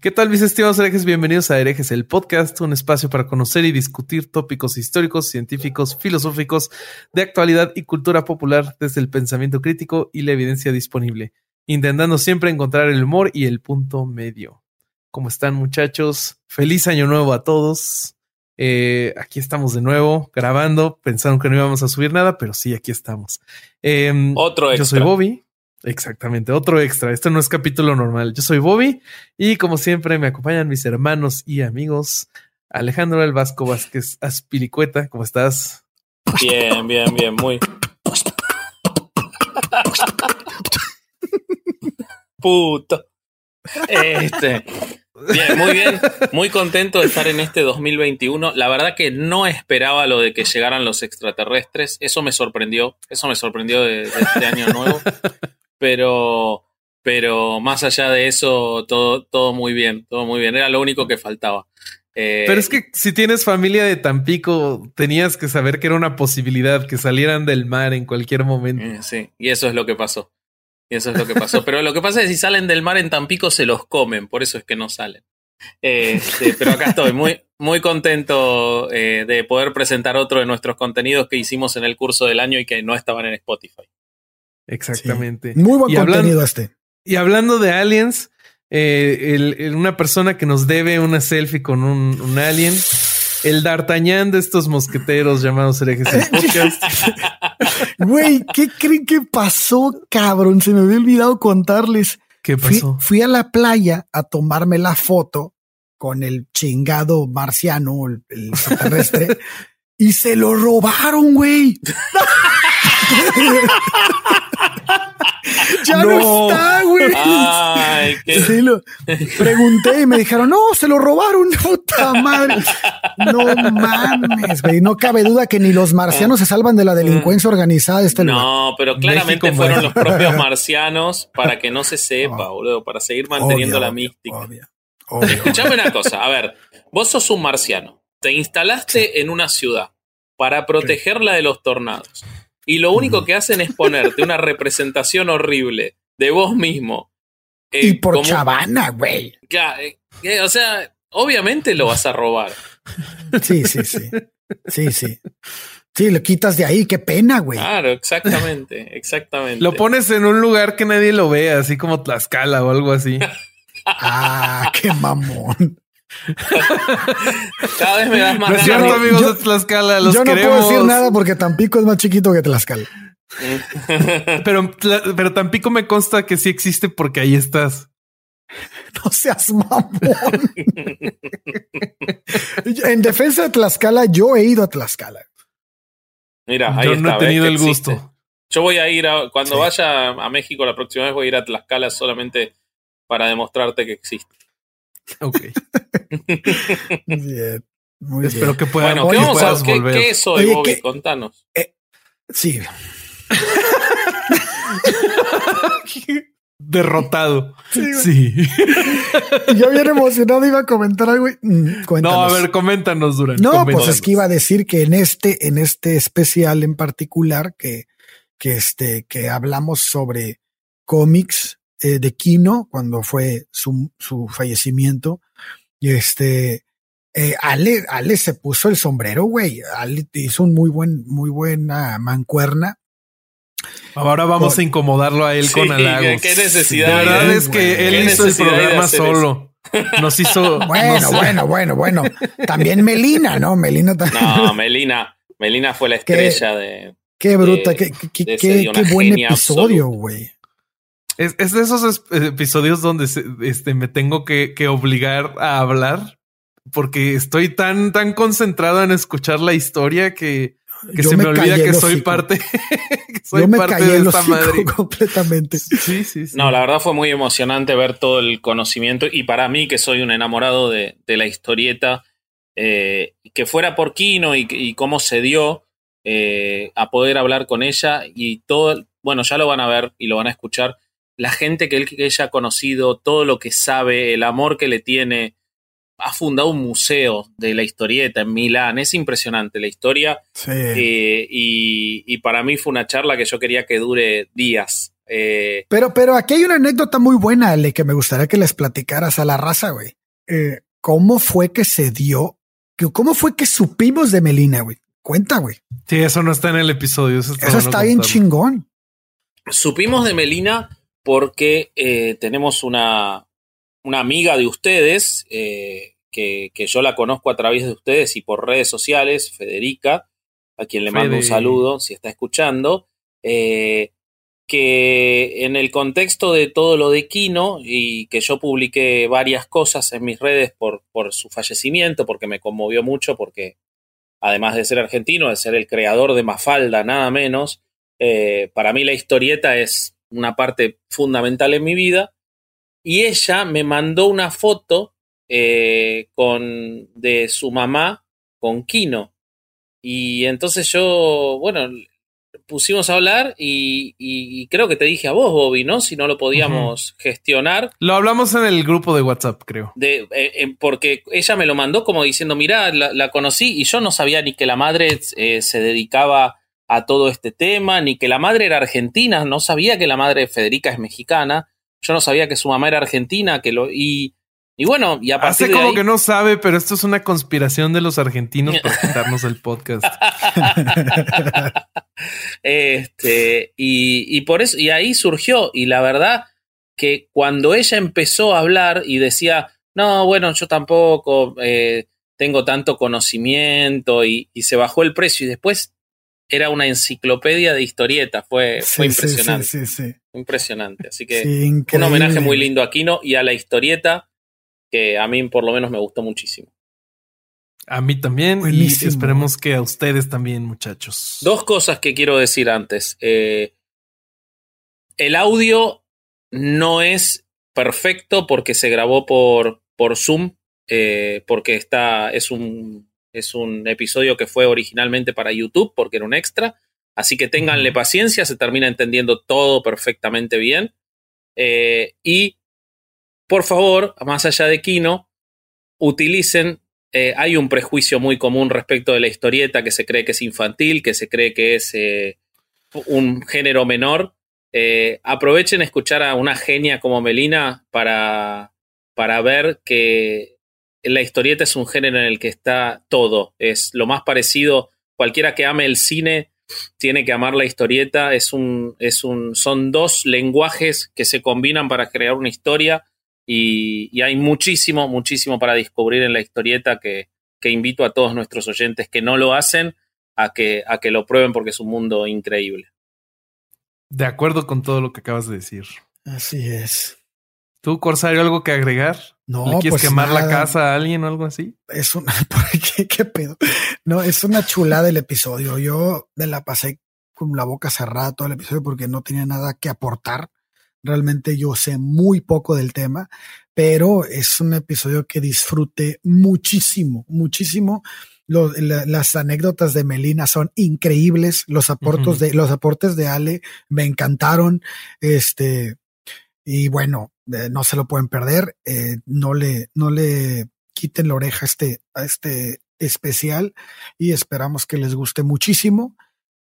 ¿Qué tal, mis estimados herejes? Bienvenidos a Herejes, el podcast, un espacio para conocer y discutir tópicos históricos, científicos, filosóficos, de actualidad y cultura popular desde el pensamiento crítico y la evidencia disponible, intentando siempre encontrar el humor y el punto medio. ¿Cómo están, muchachos? Feliz año nuevo a todos. Eh, aquí estamos de nuevo grabando. Pensaron que no íbamos a subir nada, pero sí, aquí estamos. Eh, Otro extra. Yo soy Bobby. Exactamente, otro extra. Este no es capítulo normal. Yo soy Bobby y como siempre me acompañan mis hermanos y amigos. Alejandro El Vasco Vázquez Aspilicueta, ¿cómo estás? Bien, bien, bien, muy. Puto. Este. Bien, muy bien. Muy contento de estar en este 2021. La verdad que no esperaba lo de que llegaran los extraterrestres. Eso me sorprendió. Eso me sorprendió de este año nuevo pero, pero más allá de eso, todo, todo muy bien, todo muy bien. Era lo único que faltaba. Eh, pero es que si tienes familia de Tampico, tenías que saber que era una posibilidad que salieran del mar en cualquier momento. Eh, sí, y eso es lo que pasó. Y eso es lo que pasó. pero lo que pasa es que si salen del mar en Tampico se los comen, por eso es que no salen. Este, pero acá estoy muy, muy contento eh, de poder presentar otro de nuestros contenidos que hicimos en el curso del año y que no estaban en Spotify. Exactamente. Muy buen contenido este. Y hablando de aliens, eh, una persona que nos debe una selfie con un, alien, el D'Artagnan de estos mosqueteros llamados herejes en podcast. Güey, ¿qué creen que pasó, cabrón? Se me había olvidado contarles. ¿Qué pasó? Fui, a la playa a tomarme la foto con el chingado marciano, el, el extraterrestre, y se lo robaron, güey. Ya no, está, güey. Ay, sí, lo pregunté y me dijeron, no, se lo robaron, puta madre. No mames, güey. No cabe duda que ni los marcianos se salvan de la delincuencia organizada de este No, pero claramente fueron los propios marcianos para que no se sepa, boludo, para seguir manteniendo la mística. Escuchame una cosa, a ver, vos sos un marciano, te instalaste en una ciudad para protegerla de los tornados y lo único que hacen es ponerte una representación horrible de vos mismo. Eh, y por chavana, güey. Eh, eh, o sea, obviamente lo vas a robar. Sí, sí, sí. Sí, sí. Sí, lo quitas de ahí, qué pena, güey. Claro, exactamente, exactamente. Lo pones en un lugar que nadie lo vea, así como Tlaxcala o algo así. ah, qué mamón. Cada vez me das más. No es cierto, amigos yo, de Tlaxcala. Los yo no puedo decir nada porque Tampico es más chiquito que Tlaxcala. pero, pero Tampico me consta que sí existe porque ahí estás. No seas mamón. en defensa de Tlaxcala, yo he ido a Tlaxcala. Mira, ahí yo está, no he tenido el gusto. Yo voy a ir a, cuando vaya a México la próxima vez, voy a ir a Tlaxcala solamente para demostrarte que existe. Ok. bien. Muy Espero que puedan bueno, ¿qué, vamos a, ¿qué, ¿qué, es hoy, Oye, Bobby? Contanos. Eh, sí. Derrotado. Sí. sí. Yo bien emocionado iba a comentar algo. Mm, no, a ver, coméntanos, Durán. No, coméntanos. pues es que iba a decir que en este, en este especial en particular, que, que este, que hablamos sobre cómics eh, de Kino cuando fue su, su fallecimiento. Y este, eh, Ale, Ale se puso el sombrero, güey. Ale hizo un muy buen, muy buena mancuerna. Ahora vamos a incomodarlo a él sí, con halagos. ¿Qué necesidad? La verdad es que él hizo el programa solo. Nos hizo. Bueno, nos... bueno, bueno, bueno. También Melina, ¿no? Melina también. No, Melina. Melina fue la estrella de. Qué bruta, de, qué, qué, qué, qué buen episodio, güey. Es, es, de esos episodios donde se, este, me tengo que, que, obligar a hablar porque estoy tan, tan concentrado en escuchar la historia que, que se me, me olvida que soy parte, que soy Yo me parte de esta madre. completamente. Sí, sí, sí. No, la verdad fue muy emocionante ver todo el conocimiento y para mí, que soy un enamorado de, de la historieta, eh, que fuera por Kino y, y cómo se dio eh, a poder hablar con ella y todo, bueno, ya lo van a ver y lo van a escuchar la gente que, él, que ella ha conocido, todo lo que sabe, el amor que le tiene. Ha fundado un museo de la historieta en Milán. Es impresionante la historia. Sí. Eh, y, y, para mí fue una charla que yo quería que dure días. Eh, pero, pero aquí hay una anécdota muy buena, Ale, que me gustaría que les platicaras a la raza, güey. Eh, ¿Cómo fue que se dio? ¿Cómo fue que supimos de Melina, güey? Cuenta, güey. Sí, eso no está en el episodio. Eso está, bien chingón. Supimos de Melina porque eh, tenemos una, una amiga de ustedes, eh, que, que, yo la conozco a través de ustedes y por redes sociales, Federica, a quien le mando un saludo si está escuchando, eh, que en el contexto de todo lo de Kino y que yo publiqué varias cosas en mis redes por, por su fallecimiento, porque me conmovió mucho, porque además de ser argentino, de ser el creador de Mafalda, nada menos, para mí la historieta es una parte fundamental en mi vida. Y ella me mandó una foto eh, con, de su mamá con Kino. Y entonces yo, bueno, pusimos a hablar y, creo que te dije a vos, Bobby, ¿no? Si no lo podíamos gestionar. Lo hablamos en el grupo de WhatsApp, creo. De, eh, porque ella me lo mandó como diciendo, mira, la, conocí y yo no sabía ni que la madre eh, se dedicaba a todo este tema, ni que la madre era argentina, no sabía que la madre de Federica es mexicana, yo no sabía que su mamá era argentina, que lo... Y, y bueno, y a Hace como que no sabe, pero esto es una conspiración de los argentinos para quitarnos el podcast. este, y, y, por eso, y ahí surgió, y la verdad que cuando ella empezó a hablar y decía, no, bueno, yo tampoco eh, tengo tanto conocimiento, y, y, se bajó el precio, y después era una enciclopedia de historietas, fue, fue impresionante. Sí, sí, impresionante. Así que un homenaje muy lindo a Kino y a la historieta que a mí por lo menos me gustó muchísimo. A mí también y esperemos que a ustedes también, muchachos. Dos cosas que quiero decir antes. Eh, el audio no es perfecto porque se grabó por, por Zoom, eh, porque está, es, un, es un episodio que fue originalmente para YouTube, porque era un extra. Así que ténganle paciencia, se termina entendiendo todo perfectamente bien. Eh, y por favor, más allá de Kino, utilicen, eh, hay un prejuicio muy común respecto de la historieta que se cree que es infantil, que se cree que es eh, un género menor. Aprovechen escuchar a una genia como Melina para, para ver que la historieta es un género en el que está todo. Es lo más parecido, cualquiera que ame el cine tiene que amar la historieta. Es un, es un, son dos lenguajes que se combinan para crear una historia y, hay muchísimo, muchísimo para descubrir en la historieta que, que, invito a todos nuestros oyentes que no lo hacen a que, a que lo prueben porque es un mundo increíble. De acuerdo con todo lo que acabas de decir. Así es. ¿Tú, Corsario, algo que agregar? No. ¿Le ¿Quieres pues quemar la casa a alguien o algo así? Es una, ¿qué, qué pedo? No, es una chulada el episodio. Yo me la pasé con la boca cerrada todo el episodio porque no tenía nada que aportar. Realmente yo sé muy poco del tema, pero es un episodio que disfruté muchísimo, muchísimo. las anécdotas de Melina son increíbles. Los aportes de, los aportes de Ale me encantaron. Este, y bueno, eh, no se lo pueden perder. Eh, no le, no le quiten la oreja a este, a este especial y esperamos que les guste muchísimo.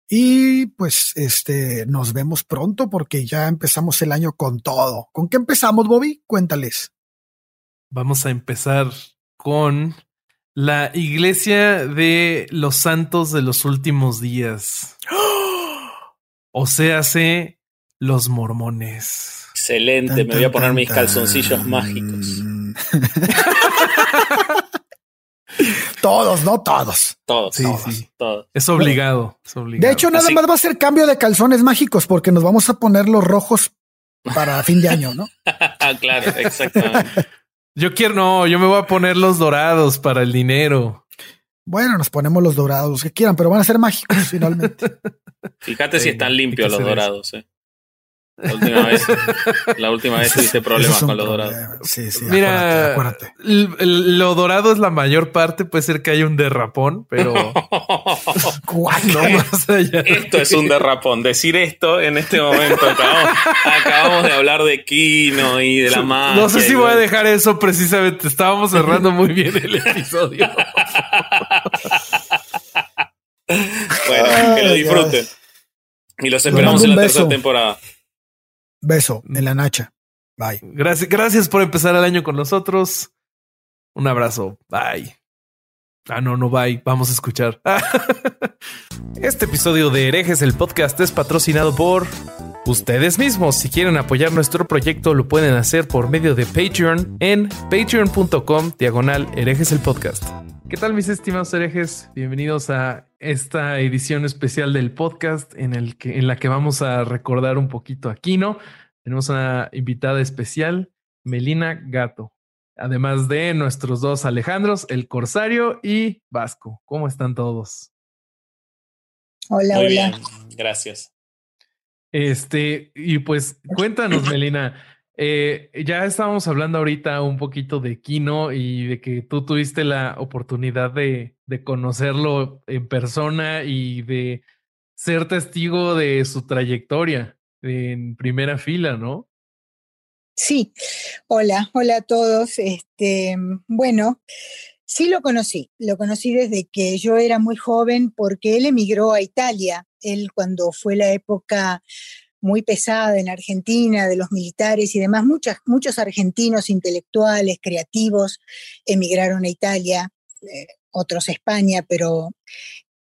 Y pues este nos vemos pronto porque ya empezamos el año con todo. ¿Con qué empezamos, Bobby? Cuéntales. Vamos a empezar con la iglesia de los santos de los últimos días. O sea, sé los mormones. Excelente, me voy a poner mis calzoncillos mágicos. Todos, no todos. Todos, sí, sí. todos. Es obligado, De hecho, nada más va a ser cambio de calzones mágicos porque nos vamos a poner los rojos para fin de año, ¿no? claro, exactamente. Yo quiero, no, yo me voy a poner los dorados para el dinero. Bueno, nos ponemos los dorados, que quieran, pero van a ser mágicos finalmente. Fíjate si están limpios los dorados, eh. La última vez, la última vez tuviste problemas con lo dorado. Sí, sí. Mira, lo dorado es la mayor parte. Puede ser que haya un derrapón, pero no más allá. Esto es un derrapón. Decir esto en este momento. Acabamos, de hablar de Kino y de la magia. No sé si voy a dejar eso precisamente. Estábamos cerrando muy bien el episodio. bueno, que lo disfruten. Y los esperamos en la tercera temporada. Beso en la nacha. Bye. Gracias, gracias por empezar el año con nosotros. Un abrazo. Bye. Ah, no, no, bye. Vamos a escuchar. este episodio de Herejes, el podcast, es patrocinado por ustedes mismos. Si quieren apoyar nuestro proyecto, lo pueden hacer por medio de Patreon en patreon.com diagonal herejes el podcast. ¿Qué tal, mis estimados herejes? Bienvenidos a esta edición especial del podcast en, el que, en la que vamos a recordar un poquito a Kino. Tenemos una invitada especial, Melina Gato además de nuestros dos Alejandros, el Corsario y Vasco. ¿Cómo están todos? Hola, Muy hola. bien, gracias. Este, y pues cuéntanos, Melina. Eh, ya estábamos hablando ahorita un poquito de Kino y de que tú tuviste la oportunidad de, de conocerlo en persona y de ser testigo de su trayectoria en primera fila, ¿no? Sí, hola, hola a todos. Este, bueno, sí lo conocí, lo conocí desde que yo era muy joven porque él emigró a Italia. Él cuando fue la época muy pesada en Argentina de los militares y demás, muchas, muchos argentinos intelectuales, creativos, emigraron a Italia, eh, otros a España, pero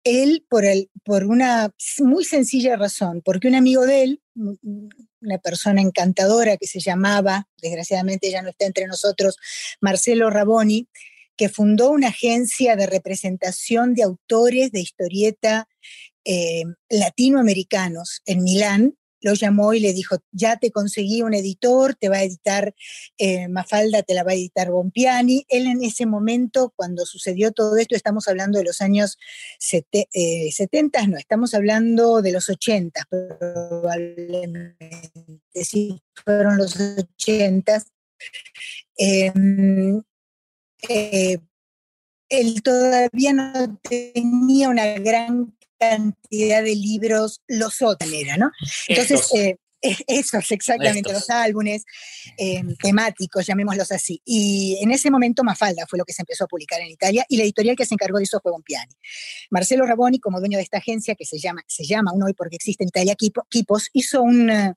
él por, el, por una muy sencilla razón, porque un amigo de él, una persona encantadora que se llamaba, desgraciadamente ya no está entre nosotros, Marcelo Raboni, que fundó una agencia de representación de autores de historieta eh, latinoamericanos en Milán, lo llamó y le dijo, ya te conseguí un editor, te va a editar eh, Mafalda, te la va a editar Bompiani. Él en ese momento, cuando sucedió todo esto, estamos hablando de los años sete, eh, 70, no, estamos hablando de los 80, probablemente, sí, fueron los 80. Eh, él todavía no tenía una gran cantidad de libros, los otros, ¿no? Entonces, eh, esos, exactamente, Estos. los álbumes eh, temáticos, llamémoslos así. Y en ese momento Mafalda fue lo que se empezó a publicar en Italia y la editorial que se encargó de eso fue Bompiani. Marcelo Raboni, como dueño de esta agencia que se llama, se llama aún hoy porque existe en Italia Kipos, hizo un, uh,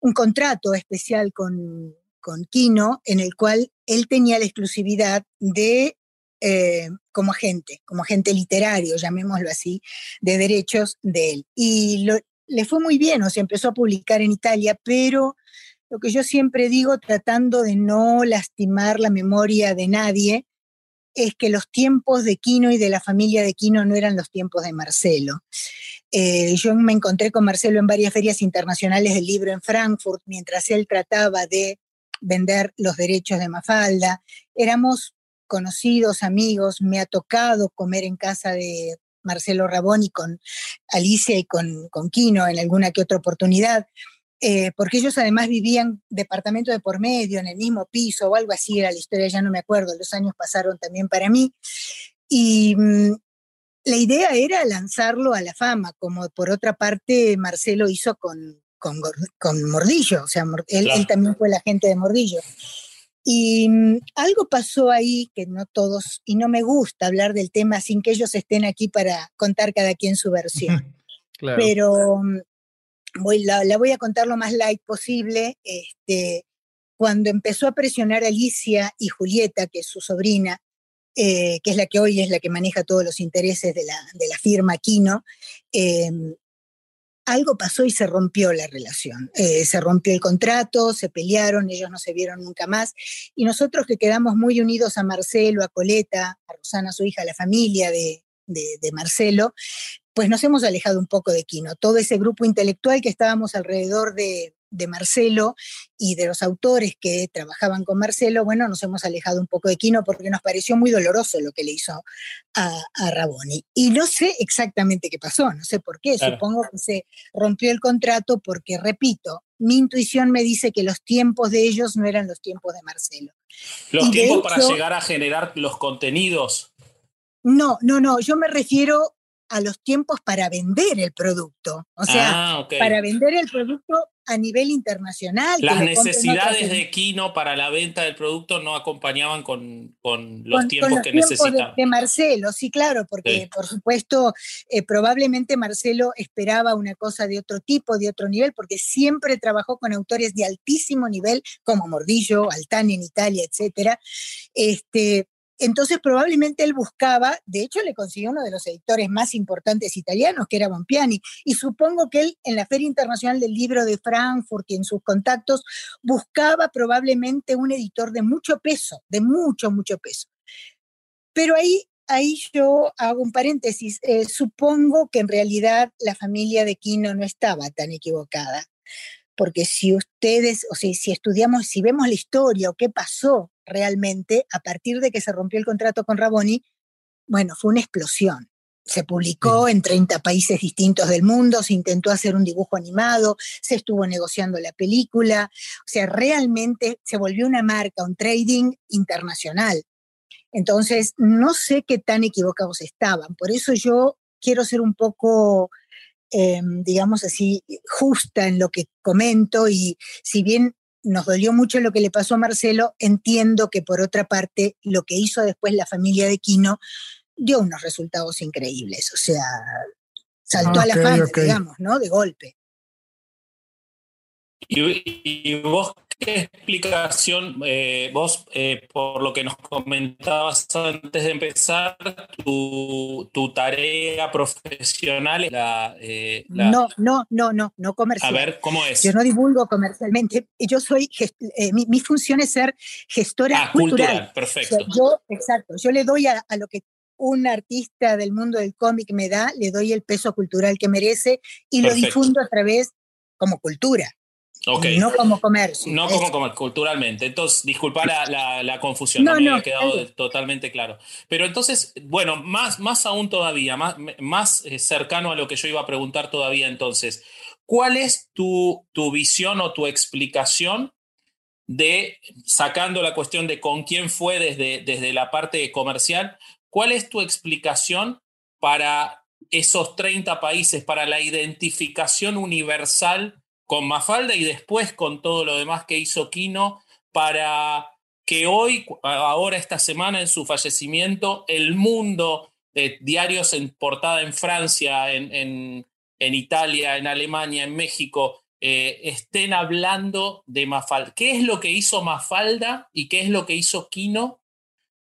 un contrato especial con, con Kino en el cual él tenía la exclusividad de eh, como agente, como agente literario, llamémoslo así, de derechos de él. Y le fue muy bien, o sea, empezó a publicar en Italia, pero lo que yo siempre digo, tratando de no lastimar la memoria de nadie, es que los tiempos de Quino y de la familia de Quino no eran los tiempos de Marcelo. Eh, yo me encontré con Marcelo en varias ferias internacionales del libro en Frankfurt, mientras él trataba de vender los derechos de Mafalda. Éramos conocidos, amigos, me ha tocado comer en casa de Marcelo Raboni con Alicia y con, con Quino en alguna que otra oportunidad, eh, porque ellos además vivían departamento de por medio, en el mismo piso o algo así, era la historia, ya no me acuerdo, los años pasaron también para mí. Y mmm, la idea era lanzarlo a la fama, como por otra parte Marcelo hizo con, con, con Mordillo, o sea, él, claro. él también fue el agente de Mordillo. Y um, algo pasó ahí que no todos, y no me gusta hablar del tema sin que ellos estén aquí para contar cada quien su versión. claro. Pero voy, la, la, voy a contar lo más light posible. Este, cuando empezó a presionar a Alicia y Julieta, que es su sobrina, eh, que es la que hoy es la que maneja todos los intereses de la, de la firma Kino, eh, algo pasó y se rompió la relación. Eh, se rompió el contrato, se pelearon, ellos no se vieron nunca más. Y nosotros que quedamos muy unidos a Marcelo, a Coleta, a Rosana, su hija, a la familia de, de, de Marcelo, pues nos hemos alejado un poco de Quino. Todo ese grupo intelectual que estábamos alrededor de, de Marcelo y de los autores que trabajaban con Marcelo, bueno, nos hemos alejado un poco de Quino porque nos pareció muy doloroso lo que le hizo a, a Raboni. Y no sé exactamente qué pasó, no sé por qué, claro. supongo que se rompió el contrato porque, repito, mi intuición me dice que los tiempos de ellos no eran los tiempos de Marcelo. Los y tiempos hecho, para llegar a generar los contenidos. No, no, no, yo me refiero a los tiempos para vender el producto. O sea, ah, okay. para vender el producto a nivel internacional. Las necesidades de Kino para la venta del producto no acompañaban con, los tiempos que necesitaban. De, Marcelo, sí, claro, porque por supuesto, eh, probablemente Marcelo esperaba una cosa de otro tipo, de otro nivel, porque siempre trabajó con autores de altísimo nivel, como Mordillo, Altani en Italia, etcétera. Este, entonces probablemente él buscaba, de hecho le consiguió uno de los editores más importantes italianos, que era Bompiani, y supongo que él en la Feria Internacional del Libro de Frankfurt y en sus contactos buscaba probablemente un editor de mucho peso, de mucho, mucho peso. Pero ahí, ahí yo hago un paréntesis, eh, supongo que en realidad la familia de Quino no estaba tan equivocada porque si ustedes, o sea, si estudiamos, si vemos la historia o qué pasó realmente a partir de que se rompió el contrato con Raboni, bueno, fue una explosión. Se publicó en 30 países distintos del mundo, se intentó hacer un dibujo animado, se estuvo negociando la película, o sea, realmente se volvió una marca, un trading internacional. Entonces, no sé qué tan equivocados estaban. Por eso yo quiero ser un poco Em, digamos así, justa en lo que comento y si bien nos dolió mucho lo que le pasó a Marcelo, entiendo que por otra parte lo que hizo después la familia de Quino dio unos resultados increíbles, o sea, saltó a la fama, digamos, ¿no? De golpe. ¿Y, vos explicación, eh, vos, eh, por lo que nos comentabas antes de empezar, tu, tarea profesional es eh, la, No, no, no, no, no comercial. A ver, ¿cómo es? Yo no divulgo comercialmente. Yo soy, mi, función es ser gestora ah, cultural. perfecto. yo, exacto, yo le doy a, a lo que un artista del mundo del cómic me da, le doy el peso cultural que merece y lo difundo a través como cultura. No como comercio. No como comercio, culturalmente. Entonces, disculpa la, confusión, no, me había quedado totalmente claro. Pero entonces, bueno, más, más aún todavía, más, más eh, cercano a lo que yo iba a preguntar todavía entonces, ¿cuál es tu, tu visión o tu explicación de, sacando la cuestión de con quién fue desde, desde la parte comercial, cuál es tu explicación para esos 30 países, para la identificación universal con Mafalda y después con todo lo demás que hizo Kino para que hoy, ahora esta semana en su fallecimiento, el mundo de diarios en portada en Francia, en, en, Italia, en Alemania, en México, eh, estén hablando de Mafalda. ¿Qué es lo que hizo Mafalda y qué es lo que hizo Kino?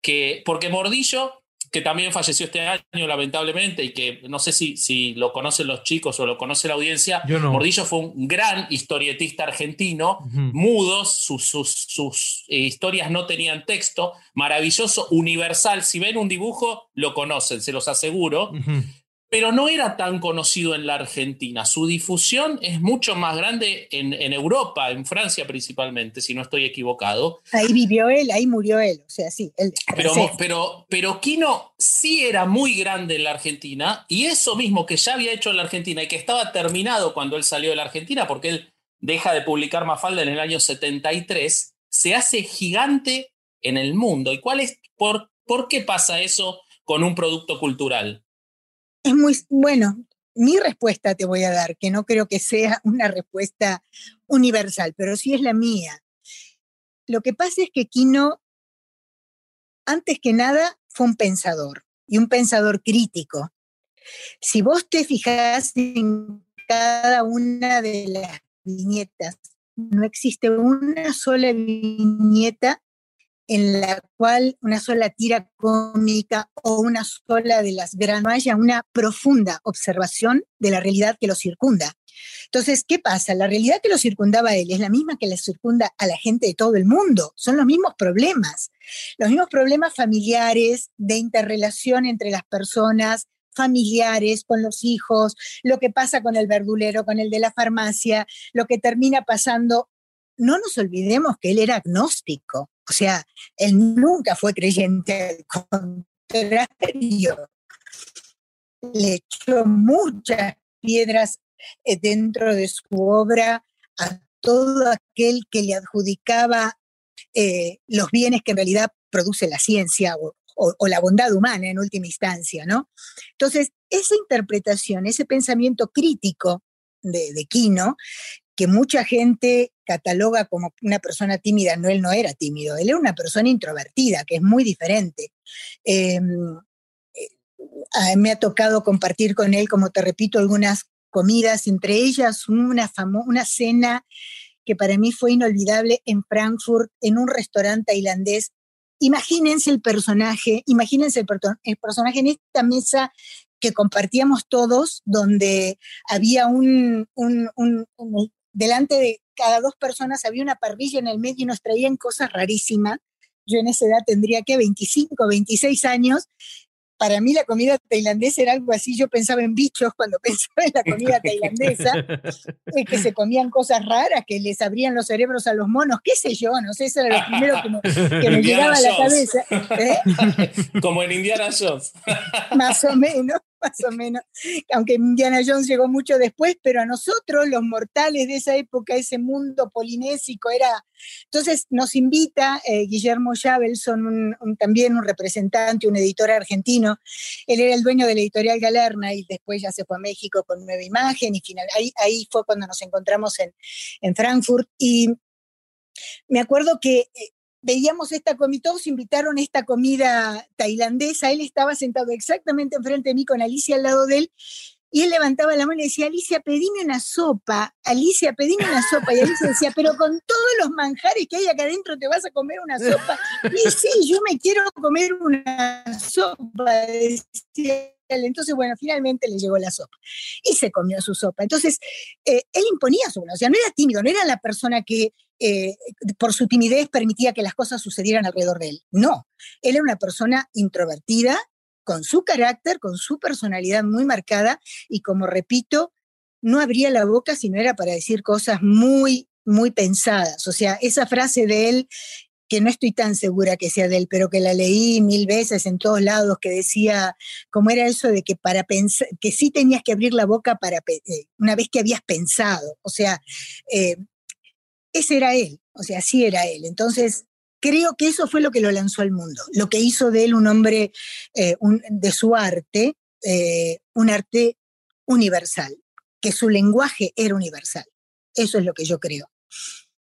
Que, porque Mordillo que también falleció este año, lamentablemente, y que no sé si, si lo conocen los chicos o lo conoce la audiencia. Mordillo fue un gran historietista argentino, mudos, sus, sus, eh, historias no tenían texto, maravilloso, universal. Si ven un dibujo, lo conocen, se los aseguro pero no era tan conocido en la Argentina. Su difusión es mucho más grande en, Europa, en Francia principalmente, si no estoy equivocado. Ahí vivió él, ahí murió él, o sea, sí. Él, pero, pero, pero Kino sí era muy grande en la Argentina, y eso mismo que ya había hecho en la Argentina y que estaba terminado cuando él salió de la Argentina, porque él deja de publicar Mafalda en el año 73, se hace gigante en el mundo. ¿Y cuál es, por, por qué pasa eso con un producto cultural? Es muy, bueno, mi respuesta te voy a dar, que no creo que sea una respuesta universal, pero sí es la mía. Lo que pasa es que Kino, antes que nada, fue un pensador y un pensador crítico. Si vos te fijas en cada una de las viñetas, no existe una sola viñeta en la cual una sola tira cómica o una sola de las gran haya una profunda observación de la realidad que lo circunda. Entonces, ¿qué pasa? La realidad que lo circundaba a él es la misma que le circunda a la gente de todo el mundo. Son los mismos problemas, los mismos problemas familiares, de interrelación entre las personas, familiares, con los hijos, lo que pasa con el verdulero, con el de la farmacia, lo que termina pasando. No nos olvidemos que él era agnóstico. O sea, él nunca fue creyente, al contrario, le echó muchas piedras eh, dentro de su obra a todo aquel que le adjudicaba eh, los bienes que en realidad produce la ciencia o, la bondad humana en última instancia, ¿no? Entonces, esa interpretación, ese pensamiento crítico de, de Quino, que mucha gente cataloga como una persona tímida. No, él no era tímido, él era una persona introvertida, que es muy diferente. Em, eh, me ha tocado compartir con él, como te repito, algunas comidas, entre ellas una, una cena que para mí fue inolvidable en Frankfurt, en un restaurante tailandés. Imagínense el personaje, imagínense el, personaje en esta mesa que compartíamos todos, donde había un, delante de cada dos personas había una parrilla en el medio y nos traían cosas rarísimas. Yo en esa edad tendría que 25, 26 años para mí la comida tailandesa era algo así, yo pensaba en bichos cuando pensaba en la comida tailandesa, que se comían cosas raras, que les abrían los cerebros a los monos, qué sé yo, no sé, eso era lo primero que me, llegaba a la cabeza. ¿eh? Como en Indiana Jones. Más o menos más o menos, aunque Indiana Jones llegó mucho después, pero a nosotros, los mortales de esa época, ese mundo polinésico era... Entonces nos invita eh, Guillermo Chabelson, también un representante, un editor argentino, él era el dueño de la editorial Galerna y después ya se fue a México con Nueva Imagen y final, ahí, ahí fue cuando nos encontramos en, en Frankfurt. Y me acuerdo que eh, veíamos esta comida, todos invitaron esta comida tailandesa, él estaba sentado exactamente enfrente de mí con Alicia al lado de él, y él levantaba la mano y decía, Alicia, pedime una sopa, Alicia, pedime una sopa. Y Alicia decía, pero con todos los manjares que hay acá adentro te vas a comer una sopa. Y sí, yo me quiero comer una sopa, decía entonces, bueno, finalmente le llegó la sopa y se comió su sopa. Entonces, eh, él imponía su o sea, no era tímido, no era la persona que eh, por su timidez permitía que las cosas sucedieran alrededor de él. No, él era una persona introvertida, con su carácter, con su personalidad muy marcada y como repito, no abría la boca si no era para decir cosas muy, muy pensadas. O sea, esa frase de él que no estoy tan segura que sea de él, pero que la leí mil veces en todos lados, que decía, cómo era eso de que para pensar, que sí tenías que abrir la boca para eh, una vez que habías pensado. O sea, eh, ese era él, o sea, así era él. Entonces, creo que eso fue lo que lo lanzó al mundo, lo que hizo de él un hombre eh, de su arte, un arte universal, que su lenguaje era universal. Eso es lo que yo creo.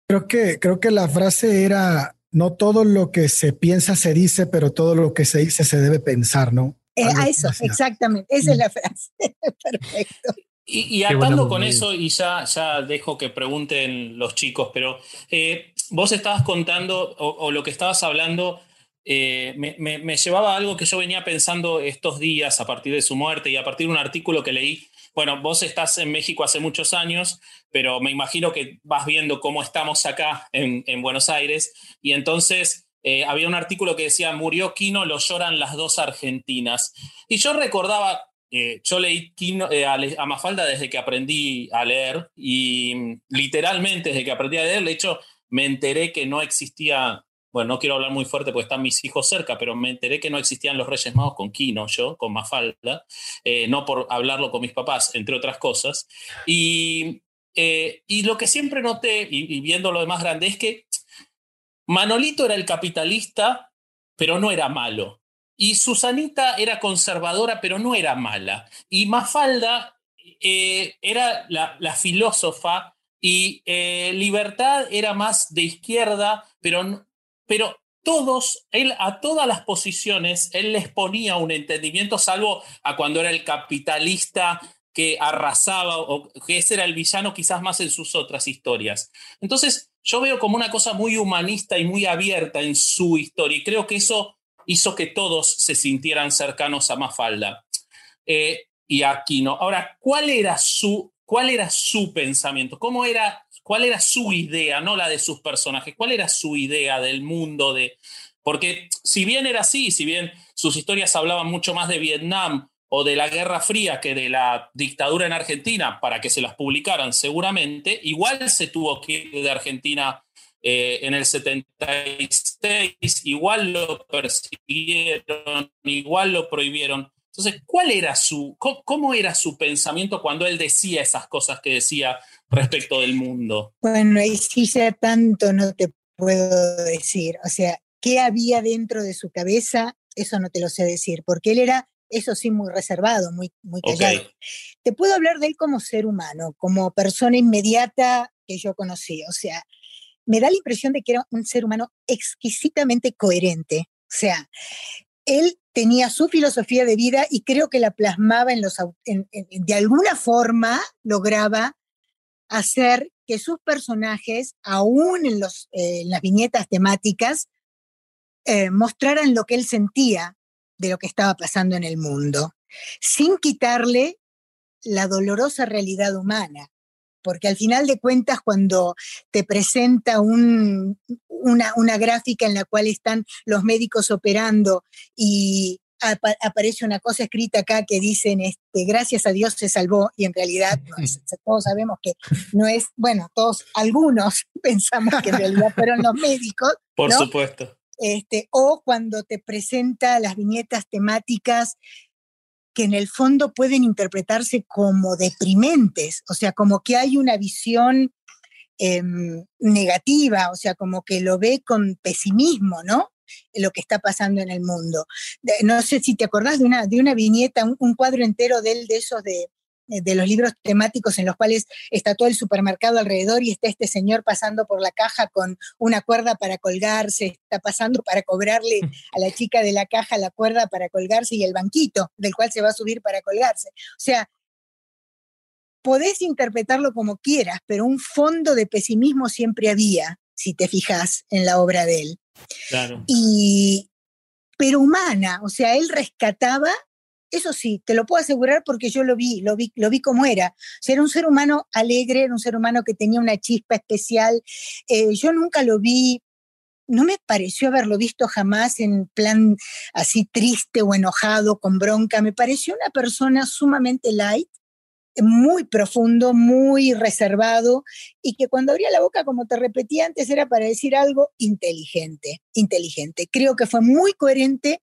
Creo que, creo que la frase era no todo lo que se piensa se dice, pero todo lo que se dice se debe pensar, ¿no? Eh, a eso, exactamente, esa es la frase. Perfecto. Y, atando con eso, y ya, ya dejo que pregunten los chicos, pero eh, vos estabas contando, o, lo que estabas hablando, eh, me, me, llevaba a algo que yo venía pensando estos días a partir de su muerte y a partir de un artículo que leí bueno, vos estás en México hace muchos años, pero me imagino que vas viendo cómo estamos acá en, Buenos Aires. Y entonces eh, había un artículo que decía, murió Quino, lo lloran las dos argentinas. Y yo recordaba, eh, yo leí eh, a, Mafalda desde que aprendí a leer y mm, literalmente desde que aprendí a leer, de hecho, me enteré que no existía bueno, no quiero hablar muy fuerte porque están mis hijos cerca, pero me enteré que no existían los Reyes Magos con Kino, yo, con Mafalda, eh, no por hablarlo con mis papás, entre otras cosas. Y, y lo que siempre noté, y, viendo lo demás grande, es que Manolito era el capitalista, pero no era malo. Y Susanita era conservadora, pero no era mala. Y Mafalda eh, era la, filósofa y Libertad era más de izquierda, pero pero todos, él a todas las posiciones, él les ponía un entendimiento, salvo a cuando era el capitalista que arrasaba, o que ese era el villano quizás más en sus otras historias. Entonces, yo veo como una cosa muy humanista y muy abierta en su historia, y creo que eso hizo que todos se sintieran cercanos a Mafalda. Eh, y aquí no. Ahora, ¿cuál era su, cuál era su pensamiento? ¿Cómo era ¿Cuál era su idea, no la de sus personajes? ¿Cuál era su idea del mundo de porque si bien era así, si bien sus historias hablaban mucho más de Vietnam o de la Guerra Fría que de la dictadura en Argentina para que se las publicaran seguramente, igual se tuvo que ir de Argentina eh, en el 76, igual lo persiguieron, igual lo prohibieron. Entonces, ¿cuál era su, cómo, era su pensamiento cuando él decía esas cosas que decía respecto del mundo? Bueno, ahí sí ya tanto no te puedo decir. O sea, ¿qué había dentro de su cabeza? Eso no te lo sé decir, porque él era, eso sí, muy reservado, muy, muy callado. Te puedo hablar de él como ser humano, como persona inmediata que yo conocí. O sea, me da la impresión de que era un ser humano exquisitamente coherente. O sea, él tenía su filosofía de vida y creo que la plasmaba en los, de alguna forma lograba hacer que sus personajes, aún en, los, eh, las viñetas temáticas, eh, mostraran lo que él sentía de lo que estaba pasando en el mundo, sin quitarle la dolorosa realidad humana porque al final de cuentas cuando te presenta una, gráfica en la cual están los médicos operando y aparece una cosa escrita acá que dicen, este, gracias a Dios se salvó, y en realidad todos sabemos que no es, bueno, todos, algunos pensamos que en realidad fueron los médicos. Por supuesto. Este, o cuando te presenta las viñetas temáticas que en el fondo pueden interpretarse como deprimentes, o sea, como que hay una visión em, negativa, o sea, como que lo ve con pesimismo, ¿no? Lo que está pasando en el mundo. no sé si te acordás de una, de una viñeta, un, cuadro entero de él, de esos de, de los libros temáticos en los cuales está todo el supermercado alrededor y está este señor pasando por la caja con una cuerda para colgarse, está pasando para cobrarle a la chica de la caja la cuerda para colgarse y el banquito del cual se va a subir para colgarse. O sea, podés interpretarlo como quieras, pero un fondo de pesimismo siempre había, si te fijas en la obra de él. Claro. Y, pero humana, o sea, él rescataba eso sí, te lo puedo asegurar porque yo lo vi, lo vi, lo vi como era. O era un ser humano alegre, era un ser humano que tenía una chispa especial. Eh, yo nunca lo vi, no me pareció haberlo visto jamás en plan así triste o enojado, con bronca. Me pareció una persona sumamente light, muy profundo, muy reservado y que cuando abría la boca, como te repetí antes, era para decir algo inteligente, inteligente. Creo que fue muy coherente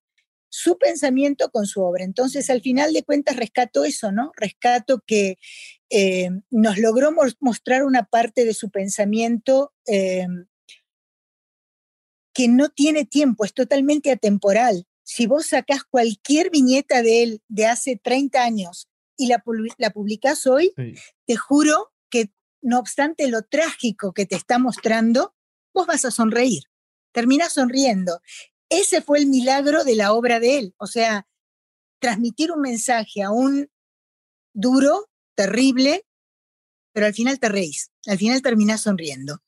su pensamiento con su obra. Entonces, al final de cuentas, rescato eso, ¿no? Rescato que eh, nos logró mostrar una parte de su pensamiento eh, que no tiene tiempo, es totalmente atemporal. Si vos sacás cualquier viñeta de él de hace 30 años y la, la publicás hoy, te juro que no obstante lo trágico que te está mostrando, vos vas a sonreír, terminás sonriendo. Ese fue el milagro de la obra de él, o sea, transmitir un mensaje aún duro, terrible, pero al final te reís, al final terminás sonriendo.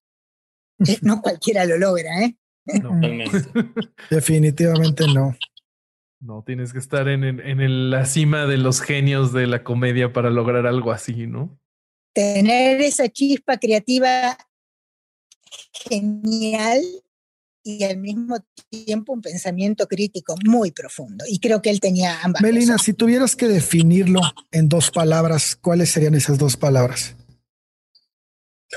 Eh, no cualquiera lo logra, ¿eh? Definitivamente no. No, tienes que estar en, en la cima de los genios de la comedia para lograr algo así, ¿no? Tener esa chispa creativa genial y al mismo tiempo un pensamiento crítico muy profundo. Y creo que él tenía ambas. Melina, si tuvieras que definirlo en dos palabras, ¿cuáles serían esas dos palabras?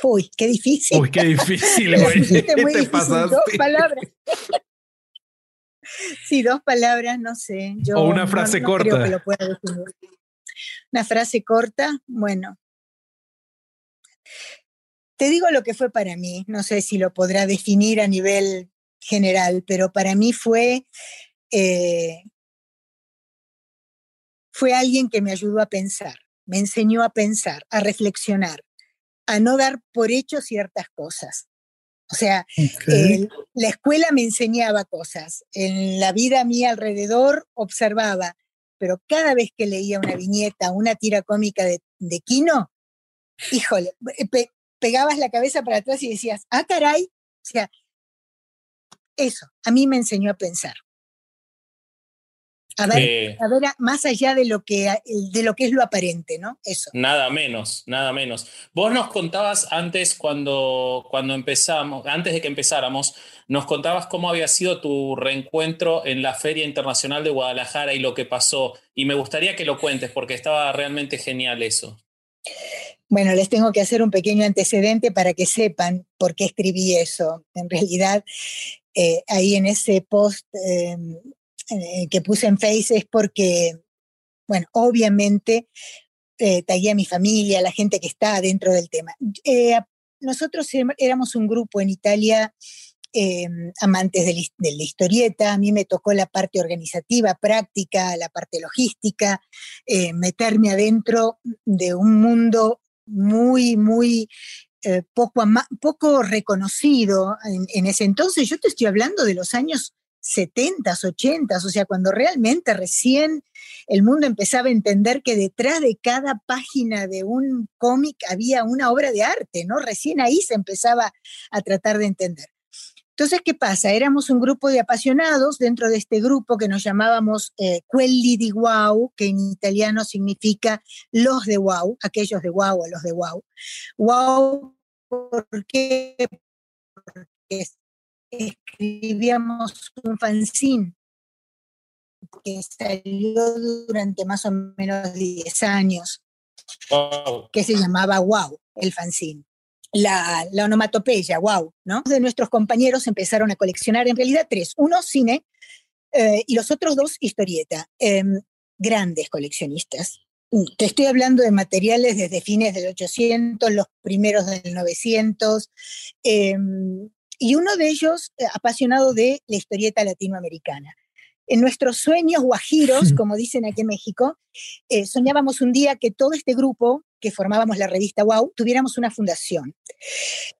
Uy, qué difícil. Uy, qué difícil, güey. te pasaste? Dos palabras. sí, dos palabras, no sé. Yo o una frase corta. lo pueda definir. Una frase corta, bueno. Te digo lo que fue para mí, no sé si lo podrá definir a nivel general, pero para mí fue, eh, fue alguien que me ayudó a pensar, me enseñó a pensar, a reflexionar, a no dar por hecho ciertas cosas. O sea, la escuela me enseñaba cosas, en la vida a mí alrededor observaba, pero cada vez que leía una viñeta, una tira cómica de, de Kino, híjole, pegabas la cabeza para atrás y decías, ah, caray, o sea, eso, a mí me enseñó a pensar. A ver, a ver, más allá de lo, que, de lo que es lo aparente, ¿no? Eso. Nada menos, nada menos. Vos nos contabas antes, cuando, cuando empezamos, antes de que empezáramos, nos contabas cómo había sido tu reencuentro en la Feria Internacional de Guadalajara y lo que pasó. Y me gustaría que lo cuentes porque estaba realmente genial eso. Bueno, les tengo que hacer un pequeño antecedente para que sepan por qué escribí eso. En realidad, eh, ahí en ese post em, eh, que puse en Face es porque, bueno, obviamente eh, a mi familia, a la gente que está dentro del tema. Eh, nosotros éramos un grupo en Italia em, amantes de, la historieta, a mí me tocó la parte organizativa, práctica, la parte logística, meterme adentro de un mundo muy, muy eh, poco, poco reconocido en, en, ese entonces. Yo te estoy hablando de los años 70, 80, o sea, cuando realmente recién el mundo empezaba a entender que detrás de cada página de un cómic había una obra de arte, ¿no? Recién ahí se empezaba a tratar de entender. Entonces, ¿qué pasa? Éramos un grupo de apasionados dentro de este grupo que nos llamábamos eh, Quelli di Wow, que en italiano significa los de Wow, aquellos de Wow o los de Wow. Wow, ¿por qué? Porque escribíamos un fanzine que salió durante más o menos 10 años, que se llamaba Wow, el fanzine. La, la, onomatopeya, wow, ¿no? De nuestros compañeros empezaron a coleccionar, en realidad tres, uno cine eh, y los otros dos historieta, em, grandes coleccionistas. Te estoy hablando de materiales desde fines del 800, los primeros del 900, y uno de ellos eh, apasionado de la historieta latinoamericana. En nuestros sueños guajiros, como dicen aquí en México, eh, soñábamos un día que todo este grupo que formábamos la revista Wow, tuviéramos una fundación,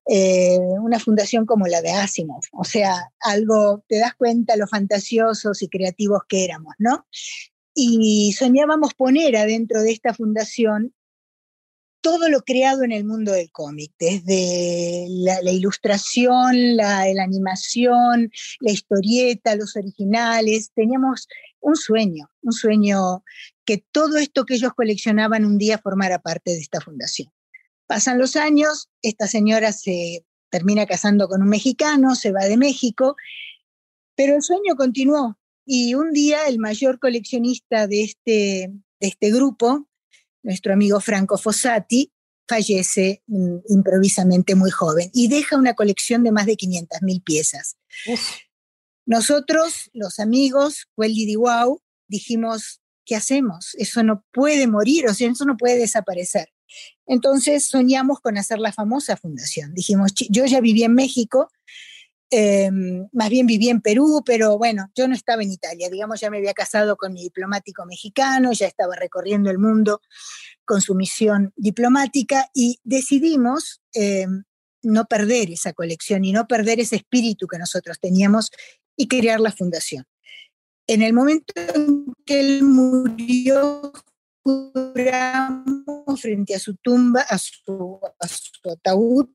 eh, una fundación como la de Asimov, o sea, algo, te das cuenta lo fantasiosos y creativos que éramos, ¿no? Y soñábamos poner adentro de esta fundación todo lo creado en el mundo del cómic, desde la, ilustración, la, animación, la historieta, los originales. Teníamos un sueño, un sueño que todo esto que ellos coleccionaban un día formara parte de esta fundación. Pasan los años, esta señora se termina casando con un mexicano, se va de México, pero el sueño continuó y un día el mayor coleccionista de este, de este grupo, nuestro amigo Franco Fossati, fallece mm, improvisamente muy joven y deja una colección de más de 500.000 piezas. Nosotros, los amigos, Welly Di Wow, dijimos, ¿qué hacemos? Eso no puede morir, o sea, eso no puede desaparecer. Entonces soñamos con hacer la famosa fundación. Dijimos, yo ya viví en México, Em, más bien viví en Perú, pero bueno, yo no estaba en Italia, digamos, ya me había casado con mi diplomático mexicano, ya estaba recorriendo el mundo con su misión diplomática y decidimos em, no perder esa colección y no perder ese espíritu que nosotros teníamos y crear la fundación. En el momento en que él murió, juramos frente a su tumba, a su, a su ataúd,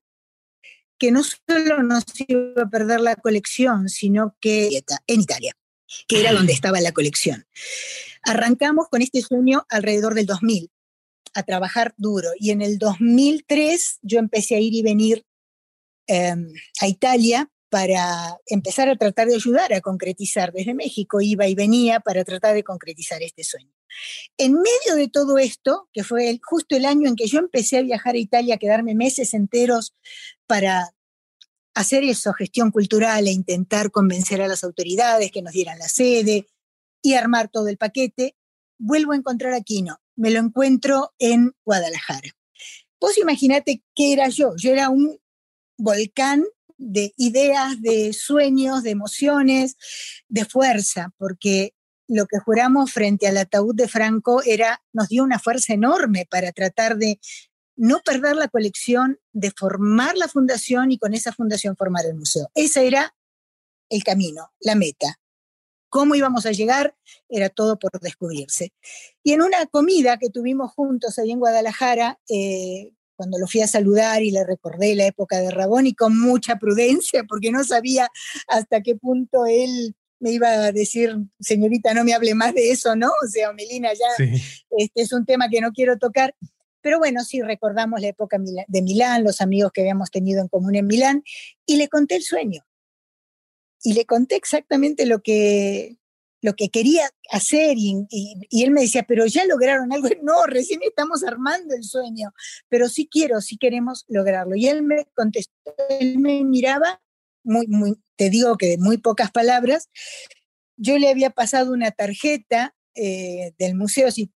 que no solo nos iba a perder la colección, sino que en Italia, que era donde estaba la colección. Arrancamos con este sueño alrededor del 2000, a trabajar duro. Y en el 2003 yo empecé a ir y venir em, a Italia para empezar a tratar de ayudar a concretizar. Desde México iba y venía para tratar de concretizar este sueño. En medio de todo esto, que fue justo el año en que yo empecé a viajar a Italia, a quedarme meses enteros para hacer eso, gestión cultural e intentar convencer a las autoridades que nos dieran la sede y armar todo el paquete, vuelvo a encontrar a Quino. Me lo encuentro en Guadalajara. Vos imaginate qué era yo. Yo era un volcán de ideas, de sueños, de emociones, de fuerza, porque lo que juramos frente al ataúd de Franco era, nos dio una fuerza enorme para tratar de no perder la colección, de formar la fundación y con esa fundación formar el museo. Ese era el camino, la meta. ¿Cómo íbamos a llegar? Era todo por descubrirse. Y en una comida que tuvimos juntos ahí en Guadalajara, eh, cuando lo fui a saludar y le recordé la época de Rabón y con mucha prudencia, porque no sabía hasta qué punto él me iba a decir, señorita, no me hable más de eso, ¿no? O sea, Melina, ya este es un tema que no quiero tocar. Pero bueno, sí recordamos la época de Milán, los amigos que habíamos tenido en común en Milán, y le conté el sueño. Y le conté exactamente lo que, lo que quería hacer y, él me decía, pero ya lograron algo. No, recién estamos armando el sueño, pero sí quiero, sí queremos lograrlo. Y él me contestó, él me miraba, muy, muy, te digo que de muy pocas palabras. Yo le había pasado una tarjeta eh, del museo, si,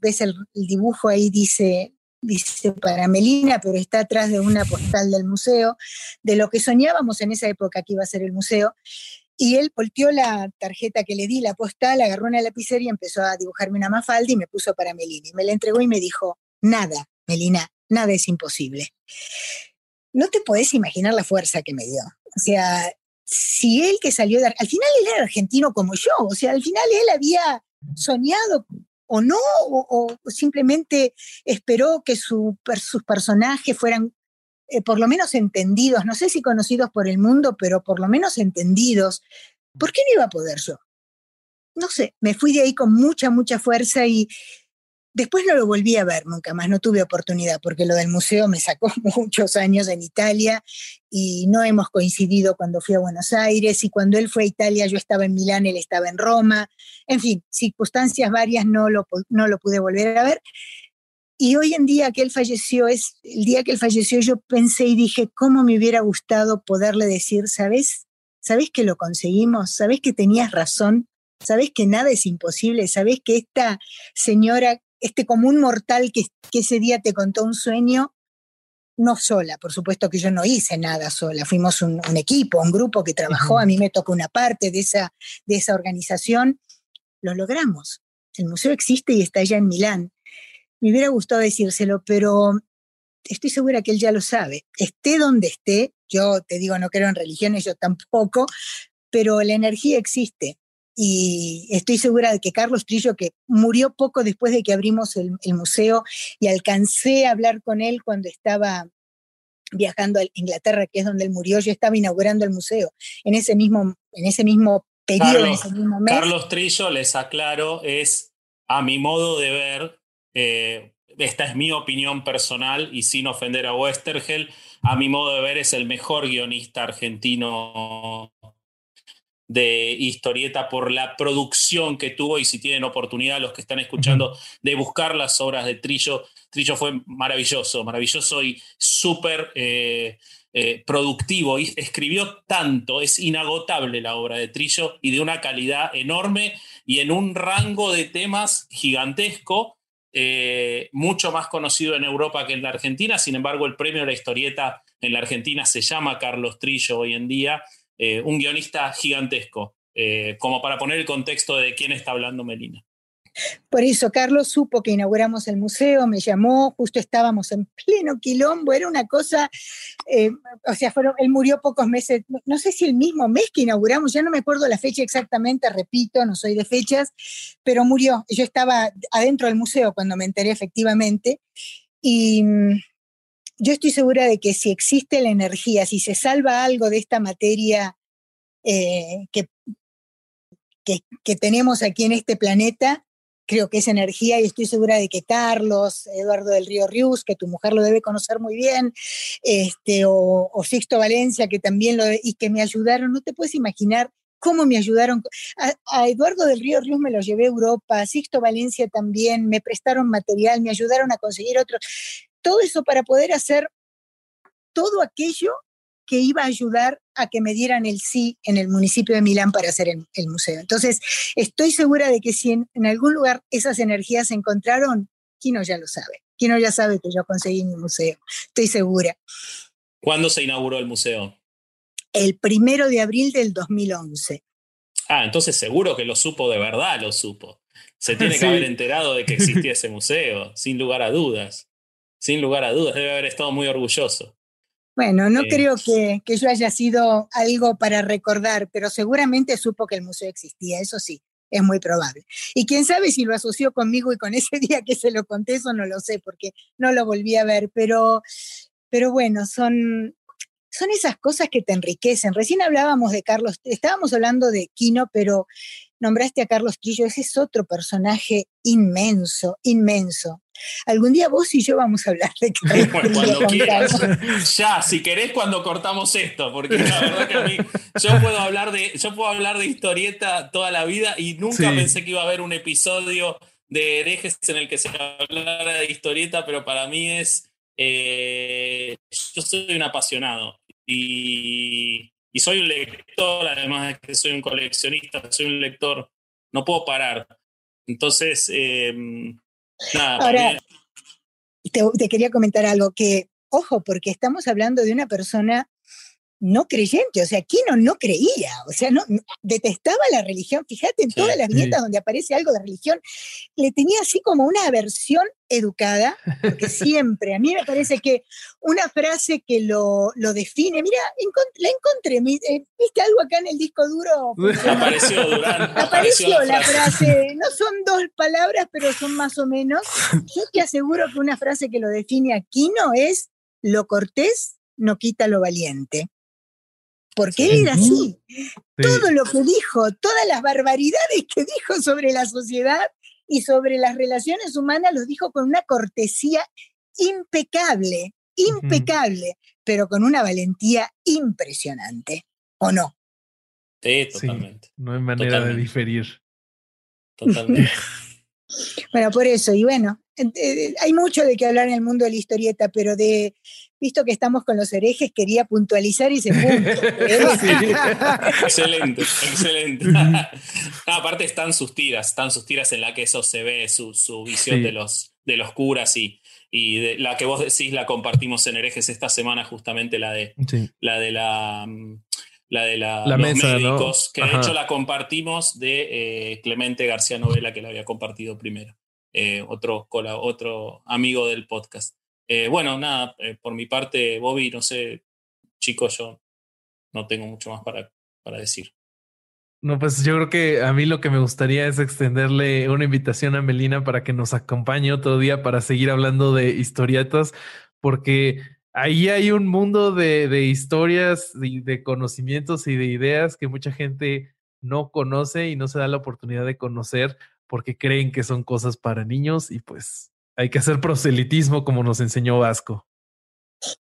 ves el, dibujo ahí dice, dice para Melina, pero está atrás de una postal del museo, de lo que soñábamos en esa época que iba a ser el museo. Y él volteó la tarjeta que le di, la postal, agarró una lapicera y empezó a dibujarme una mafalda y me puso para Melina. Y me la entregó y me dijo, nada, Melina, nada es imposible. no te podés imaginar la fuerza que me dio. O sea, si él que salió de... Al final él era argentino como yo, o sea, al final él había soñado o no, o, simplemente esperó que sus personajes fueran eh, por lo menos entendidos, no sé si conocidos por el mundo, pero por lo menos entendidos. ¿Por qué no iba a poder yo? No sé, me fui de ahí con mucha, mucha fuerza y, Después no lo volví a ver nunca más, no tuve oportunidad porque lo del museo me sacó muchos años en Italia y no hemos coincidido cuando fui a Buenos Aires y cuando él fue a Italia yo estaba en Milán, él estaba en Roma. En fin, circunstancias varias no lo, no lo pude volver a ver. Y hoy en día que él falleció, es el día que él falleció, yo pensé y dije, ¿cómo me hubiera gustado poderle decir, ¿sabes? ¿Sabes que lo conseguimos? ¿Sabes que tenías razón? ¿Sabes que nada es imposible? ¿Sabes que esta señora este común mortal que, ese día te contó un sueño, no sola, por supuesto que yo no hice nada sola, fuimos un, equipo, un grupo que trabajó, a mí me tocó una parte de esa, de esa organización, lo logramos. El museo existe y está allá en Milán. Me hubiera gustado decírselo, pero estoy segura que él ya lo sabe. Esté donde esté, yo te digo, no creo en religiones, yo tampoco, pero la energía existe y estoy segura de que Carlos Trillo, que murió poco después de que abrimos el, museo y alcancé a hablar con él cuando estaba viajando a Inglaterra, que es donde él murió, yo estaba inaugurando el museo en ese mismo, en ese mismo periodo, Carlos, en ese mismo mes. Carlos Trillo, les aclaro, es a mi modo de ver, eh, esta es mi opinión personal y sin ofender a Westergel, a mi modo de ver es el mejor guionista argentino de historieta por la producción que tuvo y si tienen oportunidad los que están escuchando de buscar las obras de Trillo, Trillo fue maravilloso, maravilloso y súper eh, eh, productivo y escribió tanto, es inagotable la obra de Trillo y de una calidad enorme y en un rango de temas gigantesco. Eh, mucho más conocido en Europa que en la Argentina, sin embargo el premio de la historieta en la Argentina se llama Carlos Trillo hoy en día eh, un guionista gigantesco, eh, como para poner el contexto de quién está hablando Melina. Por eso Carlos supo que inauguramos el museo, me llamó, justo estábamos en pleno quilombo, era una cosa, eh, o sea, fueron, él murió pocos meses, no sé si el mismo mes que inauguramos, ya no me acuerdo la fecha exactamente, repito, no soy de fechas, pero murió. Yo estaba adentro del museo cuando me enteré efectivamente y mm, yo estoy segura de que si existe la energía, si se salva algo de esta materia eh, que, que, tenemos aquí en este planeta, creo que es energía y estoy segura de que Carlos, Eduardo del Río Rius, que tu mujer lo debe conocer muy bien, este, o, Sixto Valencia, que también lo, y que me ayudaron, no te puedes imaginar cómo me ayudaron. A, Eduardo del Río Rius me lo llevé a Europa, a Sixto Valencia también, me prestaron material, me ayudaron a conseguir otros todo eso para poder hacer todo aquello que iba a ayudar a que me dieran el sí en el municipio de Milán para hacer el, museo. Entonces, estoy segura de que si en, algún lugar esas energías se encontraron, Kino ya lo sabe. Kino ya sabe que yo conseguí mi museo. Estoy segura. ¿Cuándo se inauguró el museo? El primero de abril del 2011. Ah, entonces seguro que lo supo de verdad, lo supo. Se tiene que haber enterado de que existía ese museo, sin lugar a dudas sin lugar a dudas, debe haber estado muy orgulloso. Bueno, no eh, creo que, que, yo haya sido algo para recordar, pero seguramente supo que el museo existía, eso sí, es muy probable. Y quién sabe si lo asoció conmigo y con ese día que se lo conté, eso no lo sé, porque no lo volví a ver, pero, pero bueno, son, son esas cosas que te enriquecen. Recién hablábamos de Carlos, estábamos hablando de Quino, pero nombraste a Carlos Trillo, ese es otro personaje inmenso, inmenso. Algún día vos y yo vamos a hablar de Carlos bueno, cuando quieras. Ya, si querés cuando cortamos esto, porque la verdad que a mí yo puedo hablar de yo puedo hablar de historieta toda la vida y nunca pensé que iba a haber un episodio de herejes en el que se hablara de historieta, pero para mí es eh, yo soy un apasionado y y soy un lector, además de que soy un coleccionista, soy un lector, no puedo parar. Entonces, em, nada. Ahora, te, quería comentar algo que, ojo, porque estamos hablando de una persona no creyente, o sea, Kino no creía, o sea, no, detestaba la religión. Fíjate en todas las viñetas donde aparece algo de religión, le tenía así como una aversión educada, porque siempre, a mí me parece que una frase que lo, define, mira, la encontré, eh, ¿viste algo acá en el disco duro? Apareció Durán. Apareció la, frase. no son dos palabras, pero son más o menos. Yo te aseguro que una frase que lo define a Kino es, lo cortés no quita lo valiente porque él era así. Todo lo que dijo, todas las barbaridades que dijo sobre la sociedad y sobre las relaciones humanas, los dijo con una cortesía impecable, impecable, pero con una valentía impresionante, ¿o no? Sí, totalmente. no hay manera de diferir. Totalmente. bueno, por eso, y bueno, eh, hay mucho de qué hablar en el mundo de la historieta, pero de visto que estamos con los herejes, quería puntualizar ese punto. excelente, excelente. aparte están sus tiras, están sus tiras en la que eso se ve, su, visión de, los, de los curas y, y la que vos decís la compartimos en herejes esta semana, justamente la de la de la la de los médicos, que de hecho la compartimos de eh, Clemente García Novela, que la había compartido primero. Eh, otro, otro amigo del podcast. Eh, bueno, nada, eh, por mi parte, Bobby, no sé, chicos, yo no tengo mucho más para, para decir. No, pues yo creo que a mí lo que me gustaría es extenderle una invitación a Melina para que nos acompañe otro día para seguir hablando de historietas, porque ahí hay un mundo de, de historias, de, de, conocimientos y de ideas que mucha gente no conoce y no se da la oportunidad de conocer porque creen que son cosas para niños y pues hay que hacer proselitismo como nos enseñó Vasco.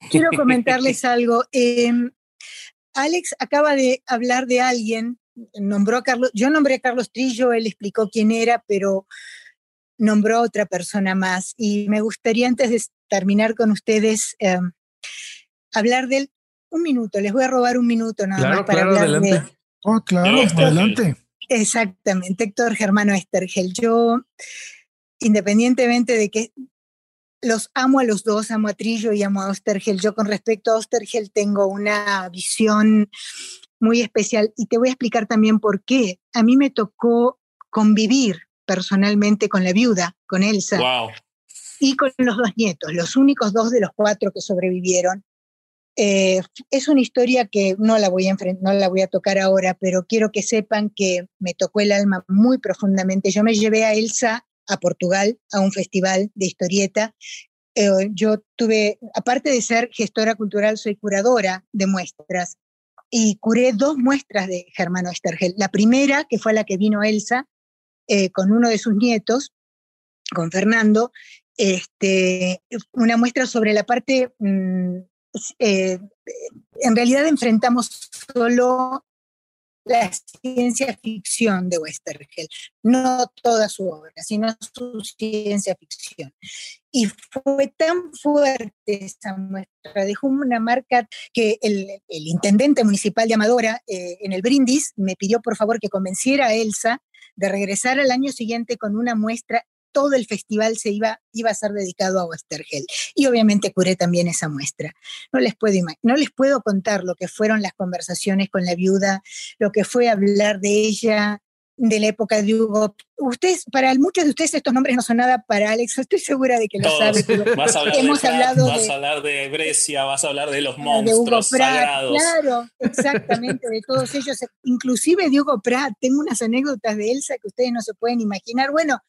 Quiero comentarles algo. Em, Alex acaba de hablar de alguien, nombró a Carlos, yo nombré a Carlos Trillo, él explicó quién era, pero nombró a otra persona más. Y me gustaría antes de terminar con ustedes em, hablar de él un minuto. Les voy a robar un minuto nada más para hablar adelante. de. Oh, claro, adelante. Exactamente, Héctor Germano Estergel. Yo, independientemente de que los amo a los dos, amo a Trillo y amo a Ostergel, yo con respecto a Ostergel tengo una visión muy especial y te voy a explicar también por qué. A mí me tocó convivir personalmente con la viuda, con Elsa. Y con los dos nietos, los únicos dos de los cuatro que sobrevivieron. Eh, es una historia que no la, voy a no la voy a tocar ahora, pero quiero que sepan que me tocó el alma muy profundamente. Yo me llevé a Elsa a Portugal a un festival de historieta. Eh, yo tuve, aparte de ser gestora cultural, soy curadora de muestras y curé dos muestras de Germano Estergel. La primera, que fue la que vino Elsa eh, con uno de sus nietos, con Fernando, este, una muestra sobre la parte mm, eh, en realidad enfrentamos solo la ciencia ficción de Westergel, no toda su obra, sino su ciencia ficción. Y fue tan fuerte esa muestra, dejó una marca que el, intendente municipal de Amadora eh, en el brindis me pidió por favor que convenciera a Elsa de regresar al año siguiente con una muestra todo el festival se iba, iba a ser dedicado a Westergel. Y obviamente curé también esa muestra. No les, puedo no les puedo contar lo que fueron las conversaciones con la viuda, lo que fue hablar de ella, de la época de Hugo. Ustedes, para muchos de ustedes estos nombres no son nada para Alex, estoy segura de que lo sabe. vas a hablar hemos de hablado vas a hablar de Brescia, vas a hablar de los monstruos de sagrados. Claro, exactamente, de todos ellos, inclusive de Hugo Pratt. Tengo unas anécdotas de Elsa que ustedes no se pueden imaginar. Bueno,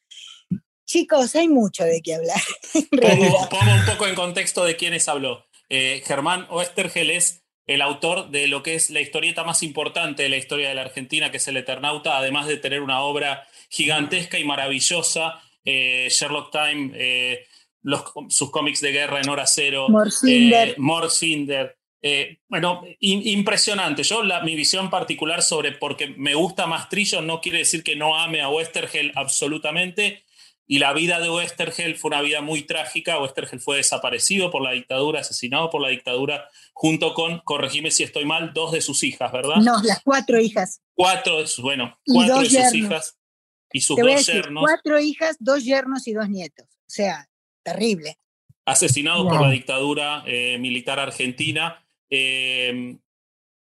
Chicos, hay mucho de qué hablar. Pongo, un poco en contexto de quiénes habló. Eh, Germán Oestergel es el autor de lo que es la historieta más importante de la historia de la Argentina, que es El Eternauta, además de tener una obra gigantesca y maravillosa, eh, Sherlock Time, eh, sus cómics de guerra en hora cero, Morcinder. bueno, impresionante. Yo, la, mi visión particular sobre por qué me gusta más Trillo no quiere decir que no ame a Westergel absolutamente, y la vida de Westergel fue una vida muy trágica. Westergel fue desaparecido por la dictadura, asesinado por la dictadura, junto con, corregime si estoy mal, dos de sus hijas, ¿verdad? No, las cuatro hijas. Cuatro de sus, bueno, cuatro de sus hijas y sus dos yernos. Cuatro hijas, dos yernos y dos nietos. O sea, terrible. Asesinados por la dictadura eh, militar argentina. Eh,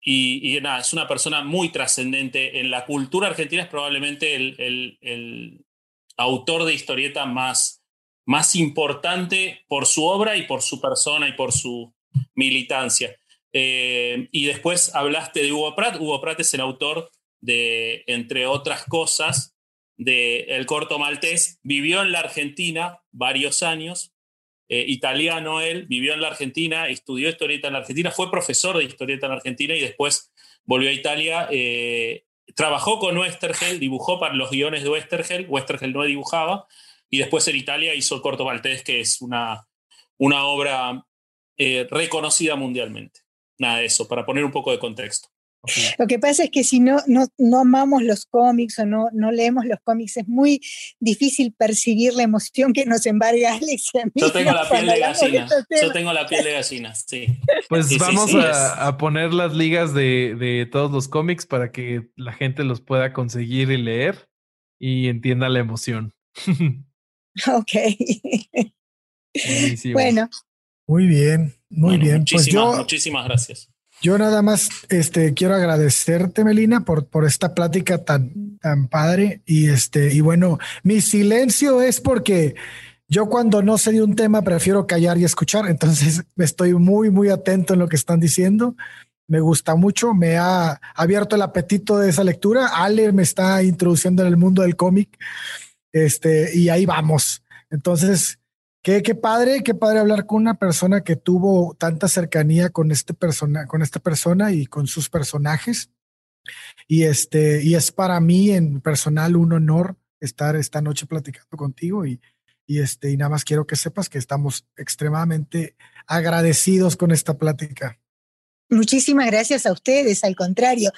y, nada, es una persona muy trascendente en la cultura argentina, es probablemente el, autor de historieta más, más importante por su obra y por su persona y por su militancia. Eh, y después hablaste de Hugo Pratt. Hugo Pratt es el autor de, entre otras cosas, de El corto maltés. Vivió en la Argentina varios años, eh, italiano él, vivió en la Argentina, estudió historieta en la Argentina, fue profesor de historieta en la Argentina y después volvió a Italia. Eh, trabajó con Westergel, dibujó para los guiones de Westergel, Westergel no dibujaba, y después en Italia hizo corto maltés, que es una, una obra eh, reconocida mundialmente. Nada de eso, para poner un poco de contexto. Lo que pasa es que si no, no, amamos los cómics o no, no leemos los cómics, es muy difícil percibir la emoción que nos embarga Alex. Yo tengo la piel de gallina. Yo tengo la piel de gallina, sí. Pues vamos a, poner las ligas de, de todos los cómics para que la gente los pueda conseguir y leer y entienda la emoción. ok. Bueno. Muy bien, muy bien. pues yo, muchísimas gracias. Yo nada más este, quiero agradecerte, Melina, por, por esta plática tan, tan padre. Y este, y bueno, mi silencio es porque yo cuando no sé de un tema prefiero callar y escuchar. Entonces estoy muy, muy atento en lo que están diciendo. Me gusta mucho, me ha abierto el apetito de esa lectura. Ale me está introduciendo en el mundo del cómic. Este, y ahí vamos. Entonces, Qué, qué, padre, qué padre hablar con una persona que tuvo tanta cercanía con este persona, con esta persona y con sus personajes. Y este, y es para mí en personal un honor estar esta noche platicando contigo y, y este, y nada más quiero que sepas que estamos extremadamente agradecidos con esta plática. Muchísimas gracias a ustedes, al contrario.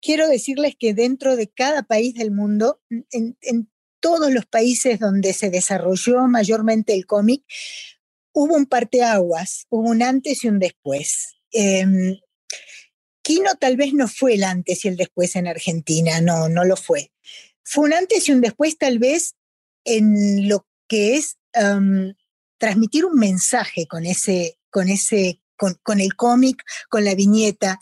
Quiero decirles que dentro de cada país del mundo, en, en todos los países donde se desarrolló mayormente el cómic, hubo un parteaguas, hubo un antes y un después. Eh, Kino tal vez no fue el antes y el después en Argentina, no, no lo fue. Fue un antes y un después tal vez en lo que es em, transmitir un mensaje con ese, con ese, con el cómic, con la viñeta.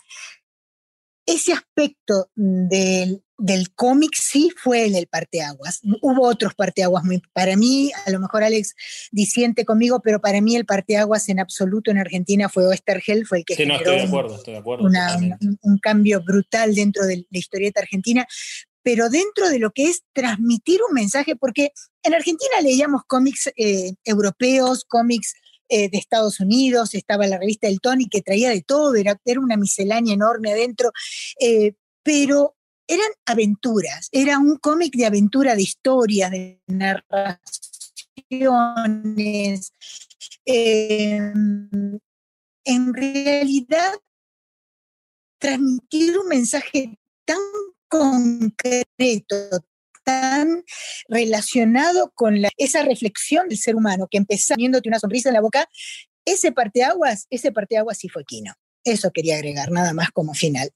Ese aspecto del, del cómic sí fue en el parteaguas. Hubo otros parteaguas muy, para mí, a lo mejor Alex disiente conmigo, pero para mí el parteaguas en absoluto en Argentina fue Oestergel, fue el que generó un, cambio brutal dentro de la historieta argentina, pero dentro de lo que es transmitir un mensaje, porque en Argentina leíamos cómics eh, europeos, cómics eh, de Estados Unidos, estaba la revista El Tony que traía de todo, era, era una miscelánea enorme adentro, eh, pero eran aventuras, era un cómic de aventura, de historias, de narraciones. Em, en realidad, transmitir un mensaje tan concreto, tan relacionado con esa reflexión del ser humano que empezó poniéndote una sonrisa en la boca, ese parteaguas, ese parteaguas sí fue Quino. Eso quería agregar, nada más como final.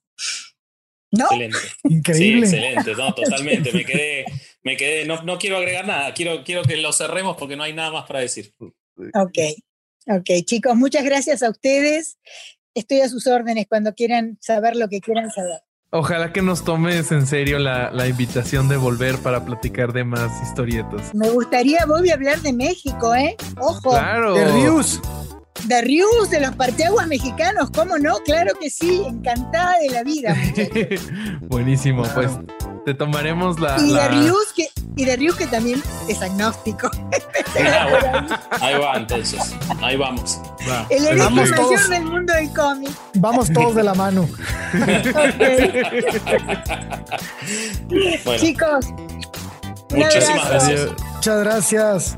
¿No? Excelente. Increíble. Sí, excelente, no, totalmente. Me quedé, me quedé, no, no, quiero agregar nada, quiero, quiero que lo cerremos porque no hay nada más para decir. Ok, ok, chicos, muchas gracias a ustedes. Estoy a sus órdenes cuando quieran saber lo que quieran saber. Ojalá que nos tomes en serio la, la invitación de volver para platicar de más historietas. Me gustaría, Bobby, hablar de México, ¿eh? Ojo. Claro. De Rius de Rius, de los parteaguas mexicanos, ¿cómo no? Claro que sí, encantada de la vida. Buenísimo, pues te tomaremos la. Y de Rius que, y de Rius que también es agnóstico. Ah, ahí va, entonces. Ahí vamos. El hereje mayor del mundo del cómic. Vamos todos de la mano. Chicos. Muchísimas gracias. Muchas gracias.